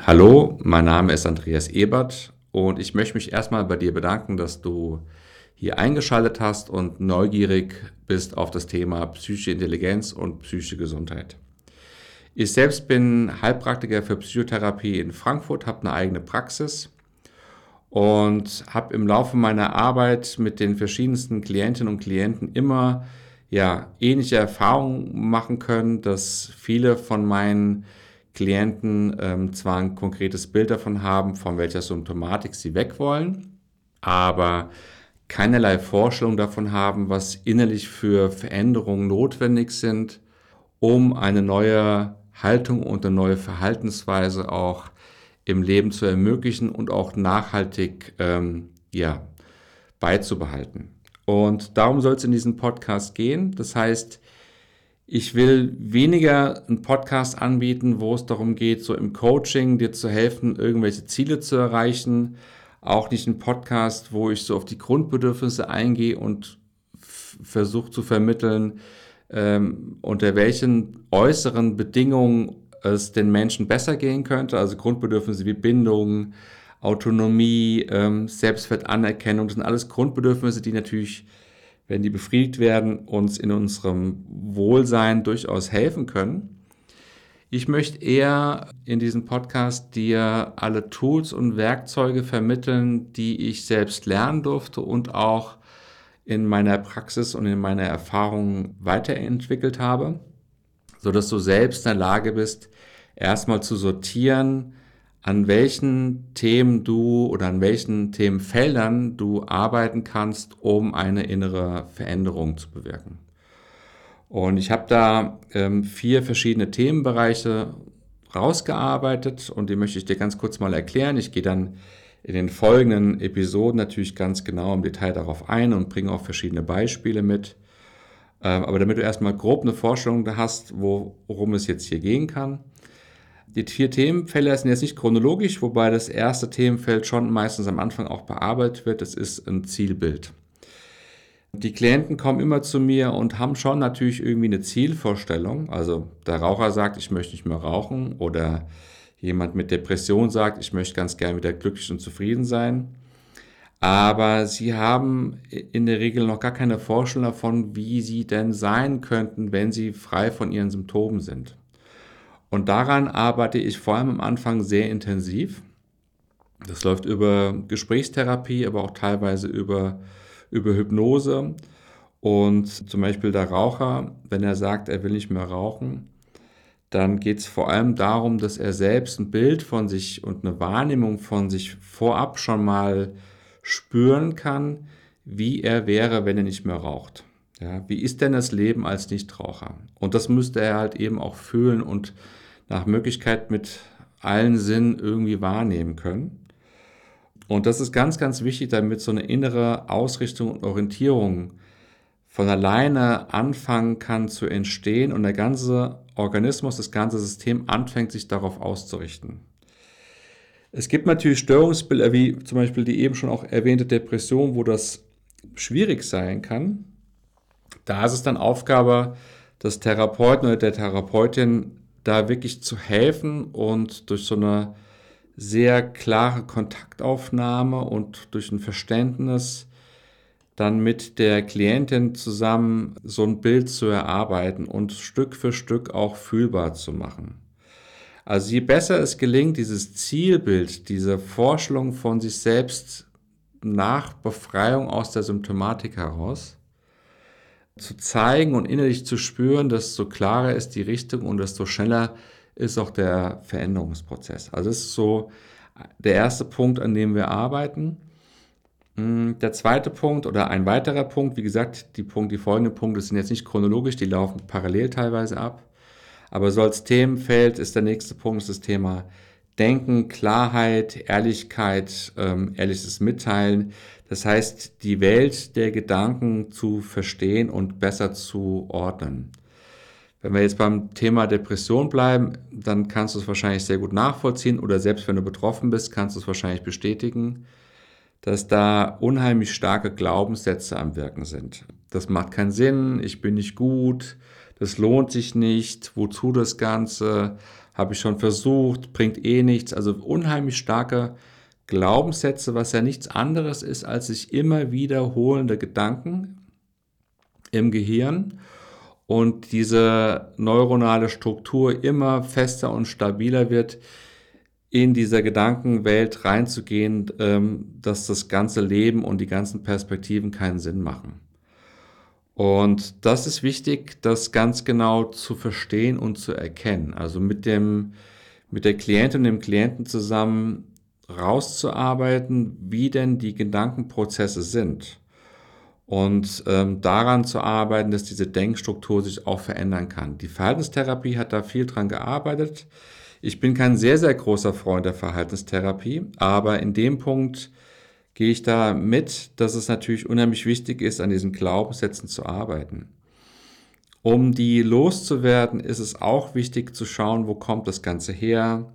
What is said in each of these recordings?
Hallo, mein Name ist Andreas Ebert und ich möchte mich erstmal bei dir bedanken, dass du hier eingeschaltet hast und neugierig bist auf das Thema psychische Intelligenz und psychische Gesundheit. Ich selbst bin Heilpraktiker für Psychotherapie in Frankfurt, habe eine eigene Praxis und habe im Laufe meiner Arbeit mit den verschiedensten Klientinnen und Klienten immer ja, ähnliche Erfahrungen machen können, dass viele von meinen Klienten ähm, zwar ein konkretes Bild davon haben, von welcher Symptomatik sie weg wollen, aber keinerlei Vorstellung davon haben, was innerlich für Veränderungen notwendig sind, um eine neue Haltung und eine neue Verhaltensweise auch im Leben zu ermöglichen und auch nachhaltig ähm, ja, beizubehalten. Und darum soll es in diesem Podcast gehen. Das heißt, ich will weniger einen Podcast anbieten, wo es darum geht, so im Coaching dir zu helfen, irgendwelche Ziele zu erreichen. Auch nicht ein Podcast, wo ich so auf die Grundbedürfnisse eingehe und versuche zu vermitteln, ähm, unter welchen äußeren Bedingungen es den Menschen besser gehen könnte. Also Grundbedürfnisse wie Bindung, Autonomie, ähm, Selbstwertanerkennung, das sind alles Grundbedürfnisse, die natürlich wenn die befriedigt werden, uns in unserem Wohlsein durchaus helfen können. Ich möchte eher in diesem Podcast dir alle Tools und Werkzeuge vermitteln, die ich selbst lernen durfte und auch in meiner Praxis und in meiner Erfahrung weiterentwickelt habe, sodass du selbst in der Lage bist, erstmal zu sortieren, an welchen Themen du oder an welchen Themenfeldern du arbeiten kannst, um eine innere Veränderung zu bewirken. Und ich habe da ähm, vier verschiedene Themenbereiche rausgearbeitet und die möchte ich dir ganz kurz mal erklären. Ich gehe dann in den folgenden Episoden natürlich ganz genau im Detail darauf ein und bringe auch verschiedene Beispiele mit. Ähm, aber damit du erstmal grob eine Vorstellung hast, worum es jetzt hier gehen kann. Die vier Themenfälle sind jetzt nicht chronologisch, wobei das erste Themenfeld schon meistens am Anfang auch bearbeitet wird. Das ist ein Zielbild. Die Klienten kommen immer zu mir und haben schon natürlich irgendwie eine Zielvorstellung. Also der Raucher sagt, ich möchte nicht mehr rauchen oder jemand mit Depression sagt, ich möchte ganz gerne wieder glücklich und zufrieden sein. Aber sie haben in der Regel noch gar keine Vorstellung davon, wie sie denn sein könnten, wenn sie frei von ihren Symptomen sind. Und daran arbeite ich vor allem am Anfang sehr intensiv. Das läuft über Gesprächstherapie, aber auch teilweise über, über Hypnose. Und zum Beispiel der Raucher, wenn er sagt, er will nicht mehr rauchen, dann geht es vor allem darum, dass er selbst ein Bild von sich und eine Wahrnehmung von sich vorab schon mal spüren kann, wie er wäre, wenn er nicht mehr raucht. Ja, wie ist denn das Leben als Nichtraucher? Und das müsste er halt eben auch fühlen und nach Möglichkeit mit allen Sinnen irgendwie wahrnehmen können. Und das ist ganz, ganz wichtig, damit so eine innere Ausrichtung und Orientierung von alleine anfangen kann zu entstehen und der ganze Organismus, das ganze System anfängt, sich darauf auszurichten. Es gibt natürlich Störungsbilder, wie zum Beispiel die eben schon auch erwähnte Depression, wo das schwierig sein kann. Da ist es dann Aufgabe des Therapeuten oder der Therapeutin, da wirklich zu helfen und durch so eine sehr klare Kontaktaufnahme und durch ein Verständnis dann mit der Klientin zusammen so ein Bild zu erarbeiten und Stück für Stück auch fühlbar zu machen. Also je besser es gelingt, dieses Zielbild, diese Vorstellung von sich selbst nach Befreiung aus der Symptomatik heraus, zu zeigen und innerlich zu spüren, desto klarer ist die Richtung und desto schneller ist auch der Veränderungsprozess. Also das ist so der erste Punkt, an dem wir arbeiten. Hm, der zweite Punkt oder ein weiterer Punkt, wie gesagt, die, Punkt, die folgenden Punkte sind jetzt nicht chronologisch, die laufen parallel teilweise ab. Aber so als Themenfeld ist der nächste Punkt das Thema Denken, Klarheit, Ehrlichkeit, ähm, ehrliches Mitteilen. Das heißt, die Welt der Gedanken zu verstehen und besser zu ordnen. Wenn wir jetzt beim Thema Depression bleiben, dann kannst du es wahrscheinlich sehr gut nachvollziehen oder selbst wenn du betroffen bist, kannst du es wahrscheinlich bestätigen, dass da unheimlich starke Glaubenssätze am Wirken sind. Das macht keinen Sinn, ich bin nicht gut, das lohnt sich nicht, wozu das Ganze, habe ich schon versucht, bringt eh nichts. Also unheimlich starke Glaubenssätze, was ja nichts anderes ist als sich immer wiederholende Gedanken im Gehirn und diese neuronale Struktur immer fester und stabiler wird, in dieser Gedankenwelt reinzugehen, ähm, dass das ganze Leben und die ganzen Perspektiven keinen Sinn machen. Und das ist wichtig, das ganz genau zu verstehen und zu erkennen. Also mit dem, mit der Klientin und dem Klienten zusammen rauszuarbeiten, wie denn die Gedankenprozesse sind. Und ähm, daran zu arbeiten, dass diese Denkstruktur sich auch verändern kann. Die Verhaltenstherapie hat da viel dran gearbeitet. Ich bin kein sehr, sehr großer Freund der Verhaltenstherapie, aber in dem Punkt gehe ich da mit, dass es natürlich unheimlich wichtig ist, an diesen Glaubenssätzen zu arbeiten. Um die loszuwerden, ist es auch wichtig zu schauen, wo kommt das Ganze her,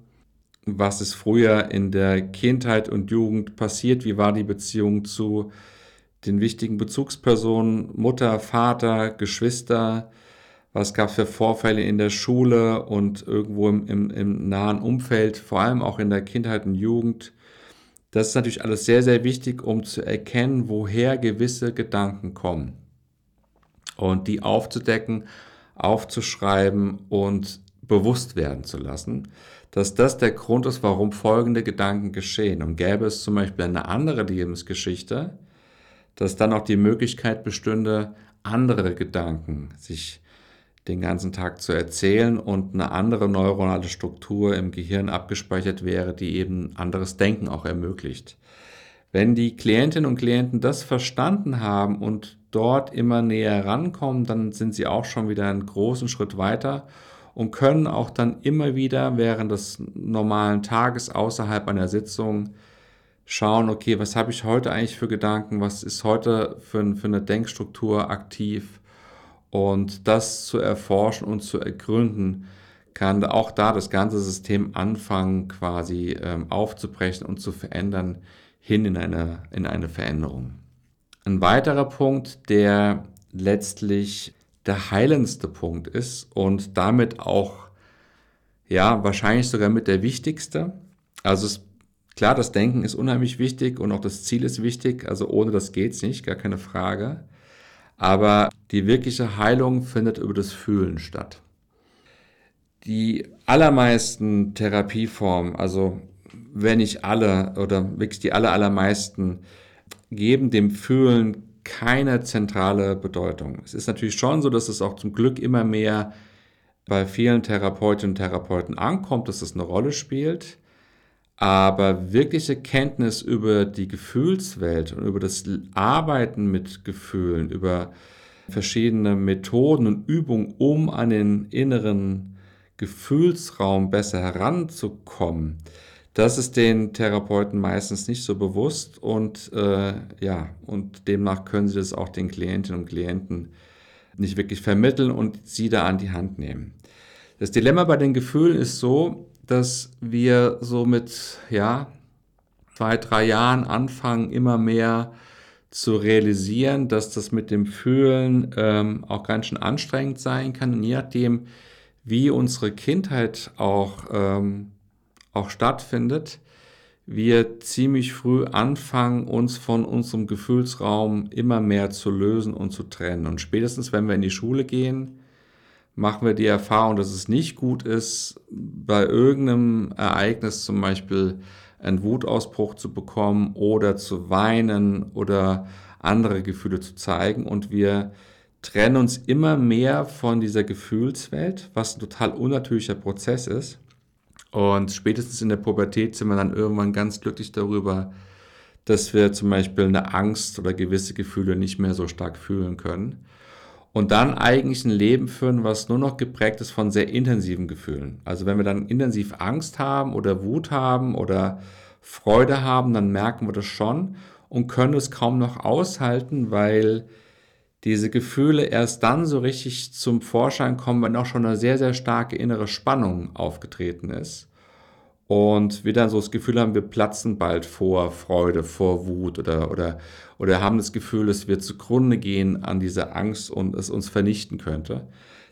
was ist früher in der Kindheit und Jugend passiert, wie war die Beziehung zu den wichtigen Bezugspersonen, Mutter, Vater, Geschwister, was gab es für Vorfälle in der Schule und irgendwo im, im, im nahen Umfeld, vor allem auch in der Kindheit und Jugend. Das ist natürlich alles sehr, sehr wichtig, um zu erkennen, woher gewisse Gedanken kommen. Und die aufzudecken, aufzuschreiben und bewusst werden zu lassen, dass das der Grund ist, warum folgende Gedanken geschehen. Und gäbe es zum Beispiel eine andere Lebensgeschichte, dass dann auch die Möglichkeit bestünde, andere Gedanken sich den ganzen Tag zu erzählen und eine andere neuronale Struktur im Gehirn abgespeichert wäre, die eben anderes Denken auch ermöglicht. Wenn die Klientinnen und Klienten das verstanden haben und dort immer näher rankommen, dann sind sie auch schon wieder einen großen Schritt weiter und können auch dann immer wieder während des normalen Tages außerhalb einer Sitzung schauen, okay, was habe ich heute eigentlich für Gedanken, was ist heute für, für eine Denkstruktur aktiv und das zu erforschen und zu ergründen, kann auch da das ganze System anfangen, quasi ähm, aufzubrechen und zu verändern, hin in eine, in eine Veränderung. Ein weiterer Punkt, der letztlich der heilendste Punkt ist und damit auch, ja, wahrscheinlich sogar mit der wichtigste. Also es, klar, das Denken ist unheimlich wichtig und auch das Ziel ist wichtig. Also ohne das geht's nicht, gar keine Frage. Aber die wirkliche Heilung findet über das Fühlen statt. Die allermeisten Therapieformen, also wenn nicht alle oder wirklich die aller, allermeisten, geben dem Fühlen keine zentrale Bedeutung. Es ist natürlich schon so, dass es auch zum Glück immer mehr bei vielen Therapeutinnen und Therapeuten ankommt, dass es eine Rolle spielt. Aber wirkliche Kenntnis über die Gefühlswelt und über das Arbeiten mit Gefühlen, über verschiedene Methoden und Übungen, um an den inneren Gefühlsraum besser heranzukommen, das ist den Therapeuten meistens nicht so bewusst und äh, ja, und demnach können sie das auch den Klientinnen und Klienten nicht wirklich vermitteln und sie da an die Hand nehmen. Das Dilemma bei den Gefühlen ist so, dass wir so mit, ja, zwei, drei Jahren anfangen, immer mehr zu realisieren, dass das mit dem Fühlen ähm, auch ganz schön anstrengend sein kann. Und je nachdem, wie unsere Kindheit auch, ähm, auch stattfindet, wir ziemlich früh anfangen, uns von unserem Gefühlsraum immer mehr zu lösen und zu trennen. Und spätestens, wenn wir in die Schule gehen, machen wir die Erfahrung, dass es nicht gut ist, bei irgendeinem Ereignis zum Beispiel einen Wutausbruch zu bekommen oder zu weinen oder andere Gefühle zu zeigen. Und wir trennen uns immer mehr von dieser Gefühlswelt, was ein total unnatürlicher Prozess ist. Und spätestens in der Pubertät sind wir dann irgendwann ganz glücklich darüber, dass wir zum Beispiel eine Angst oder gewisse Gefühle nicht mehr so stark fühlen können und dann eigentlich ein Leben führen, was nur noch geprägt ist von sehr intensiven Gefühlen. Also wenn wir dann intensiv Angst haben oder Wut haben oder Freude haben, dann merken wir das schon und können es kaum noch aushalten, weil diese Gefühle erst dann so richtig zum Vorschein kommen, wenn auch schon eine sehr, sehr starke innere Spannung aufgetreten ist. Und wir dann so das Gefühl haben, wir platzen bald vor Freude, vor Wut oder, oder, oder haben das Gefühl, dass wir zugrunde gehen an dieser Angst und es uns vernichten könnte.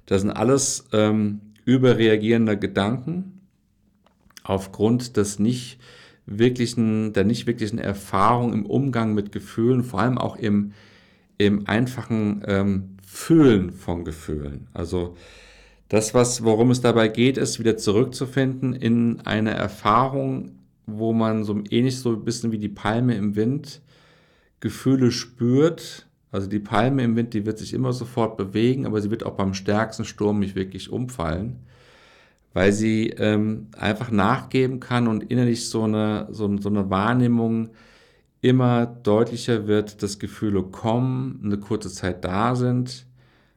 Das sind alles ähm, überreagierende Gedanken aufgrund des nicht wirklichen, der nicht wirklichen Erfahrung im Umgang mit Gefühlen, vor allem auch im, im einfachen ähm, Fühlen von Gefühlen. Also das, was, worum es dabei geht, ist wieder zurückzufinden in eine Erfahrung, wo man so ähnlich so ein bisschen wie die Palme im Wind Gefühle spürt. Also die Palme im Wind, die wird sich immer sofort bewegen, aber sie wird auch beim stärksten Sturm nicht wirklich umfallen weil sie ähm, einfach nachgeben kann und innerlich so eine, so, so eine Wahrnehmung immer deutlicher wird, dass Gefühle kommen, eine kurze Zeit da sind,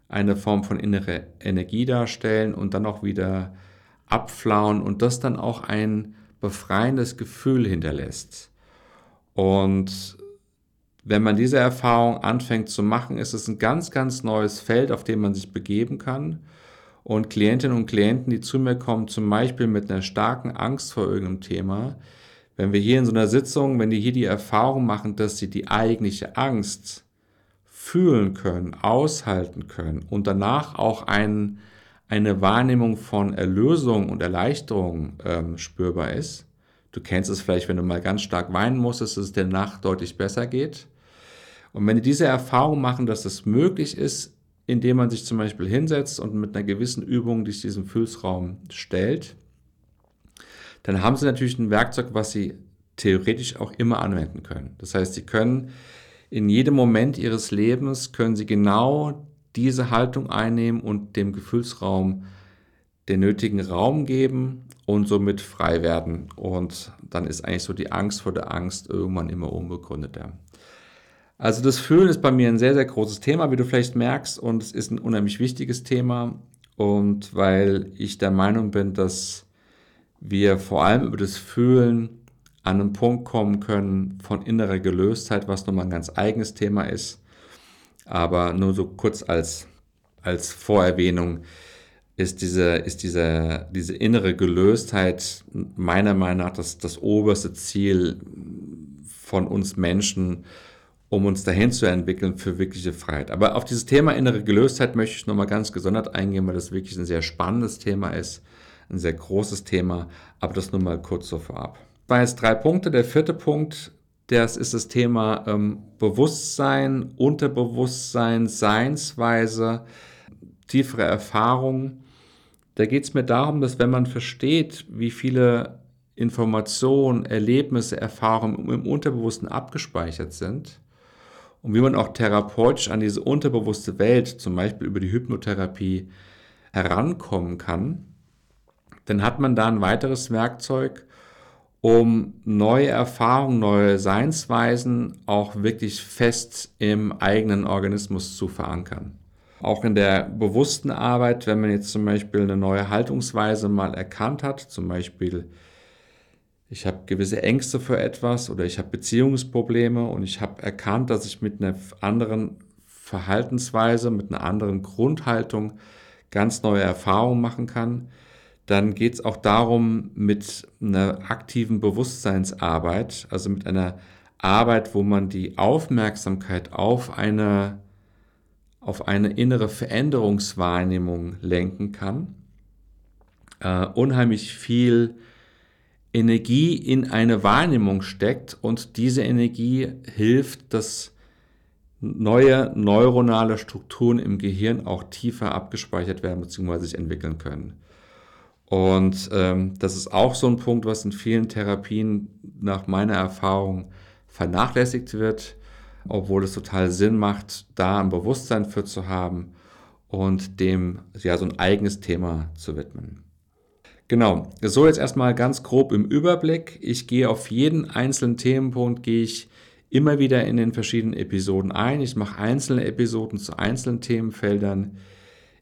eine Form von innere Energie darstellen und dann auch wieder abflauen und das dann auch ein befreiendes Gefühl hinterlässt. Und wenn man diese Erfahrung anfängt zu machen, ist es ein ganz, ganz neues Feld, auf dem man sich begeben kann und Klientinnen und Klienten, die zu mir kommen, zum Beispiel mit einer starken Angst vor irgendeinem Thema, wenn wir hier in so einer Sitzung, wenn die hier die Erfahrung machen, dass sie die eigentliche Angst fühlen können, aushalten können und danach auch ein, eine Wahrnehmung von Erlösung und Erleichterung ähm, spürbar ist. Du kennst es vielleicht, wenn du mal ganz stark weinen musstest, dass es der Nacht deutlich besser geht. Und wenn die diese Erfahrung machen, dass es möglich ist, indem man sich zum Beispiel hinsetzt und mit einer gewissen Übung durch diesen Füllsraum stellt, dann haben Sie natürlich ein Werkzeug, was Sie theoretisch auch immer anwenden können. Das heißt, Sie können in jedem Moment Ihres Lebens, können Sie genau diese Haltung einnehmen und dem Gefühlsraum den nötigen Raum geben und somit frei werden. Und dann ist eigentlich so die Angst vor der Angst irgendwann immer unbegründeter. Also das Fühlen ist bei mir ein sehr, sehr großes Thema, wie du vielleicht merkst, und es ist ein unheimlich wichtiges Thema. Und weil ich der Meinung bin, dass wir vor allem über das Fühlen an einen Punkt kommen können von innerer Gelöstheit, was nochmal ein ganz eigenes Thema ist. Aber nur so kurz als, als Vorerwähnung ist diese, ist diese, diese innere Gelöstheit meiner Meinung nach das, das oberste Ziel von uns Menschen, um uns dahin zu entwickeln für wirkliche Freiheit. Aber auf dieses Thema innere Gelöstheit möchte ich nochmal ganz gesondert eingehen, weil das wirklich ein sehr spannendes Thema ist, ein sehr großes Thema, aber das nur mal kurz so vorab. Bei jetzt drei Punkte. Der vierte Punkt, das ist das Thema ähm, Bewusstsein, Unterbewusstsein, Seinsweise, tiefere Erfahrungen. Da geht es mir darum, dass wenn man versteht, wie viele Informationen, Erlebnisse, Erfahrungen im Unterbewussten abgespeichert sind, und wie man auch therapeutisch an diese unterbewusste Welt, zum Beispiel über die Hypnotherapie, herankommen kann, dann hat man da ein weiteres Werkzeug, um neue Erfahrungen, neue Seinsweisen auch wirklich fest im eigenen Organismus zu verankern. Auch in der bewussten Arbeit, wenn man jetzt zum Beispiel eine neue Haltungsweise mal erkannt hat, zum Beispiel ich habe gewisse Ängste für etwas oder ich habe Beziehungsprobleme und ich habe erkannt, dass ich mit einer anderen Verhaltensweise, mit einer anderen Grundhaltung ganz neue Erfahrungen machen kann, dann geht es auch darum, mit einer aktiven Bewusstseinsarbeit, also mit einer Arbeit, wo man die Aufmerksamkeit auf eine, auf eine innere Veränderungswahrnehmung lenken kann, äh, unheimlich viel Energie in eine Wahrnehmung steckt und diese Energie hilft, dass neue neuronale Strukturen im Gehirn auch tiefer abgespeichert werden bzw. sich entwickeln können. Und ähm, das ist auch so ein Punkt, was in vielen Therapien nach meiner Erfahrung vernachlässigt wird, obwohl es total Sinn macht, da ein Bewusstsein für zu haben und dem ja so ein eigenes Thema zu widmen. Genau, so jetzt erstmal ganz grob im Überblick. Ich gehe auf jeden einzelnen Themenpunkt, gehe ich immer wieder in den verschiedenen Episoden ein. Ich mache einzelne Episoden zu einzelnen Themenfeldern.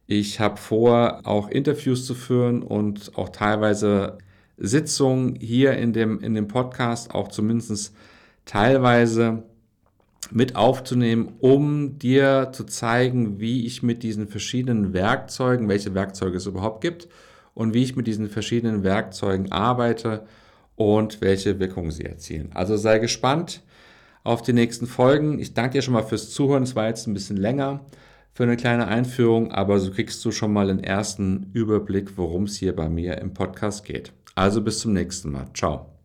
Ich habe vor, auch Interviews zu führen und auch teilweise Sitzungen hier in dem, in dem Podcast, auch zumindest teilweise mit aufzunehmen, um dir zu zeigen, wie ich mit diesen verschiedenen Werkzeugen, welche Werkzeuge es überhaupt gibt, und wie ich mit diesen verschiedenen Werkzeugen arbeite und welche Wirkung sie erzielen. Also sei gespannt auf die nächsten Folgen. Ich danke dir schon mal fürs Zuhören. Es war jetzt ein bisschen länger für eine kleine Einführung, aber so kriegst du schon mal den ersten Überblick, worum es hier bei mir im Podcast geht. Also bis zum nächsten Mal. Ciao.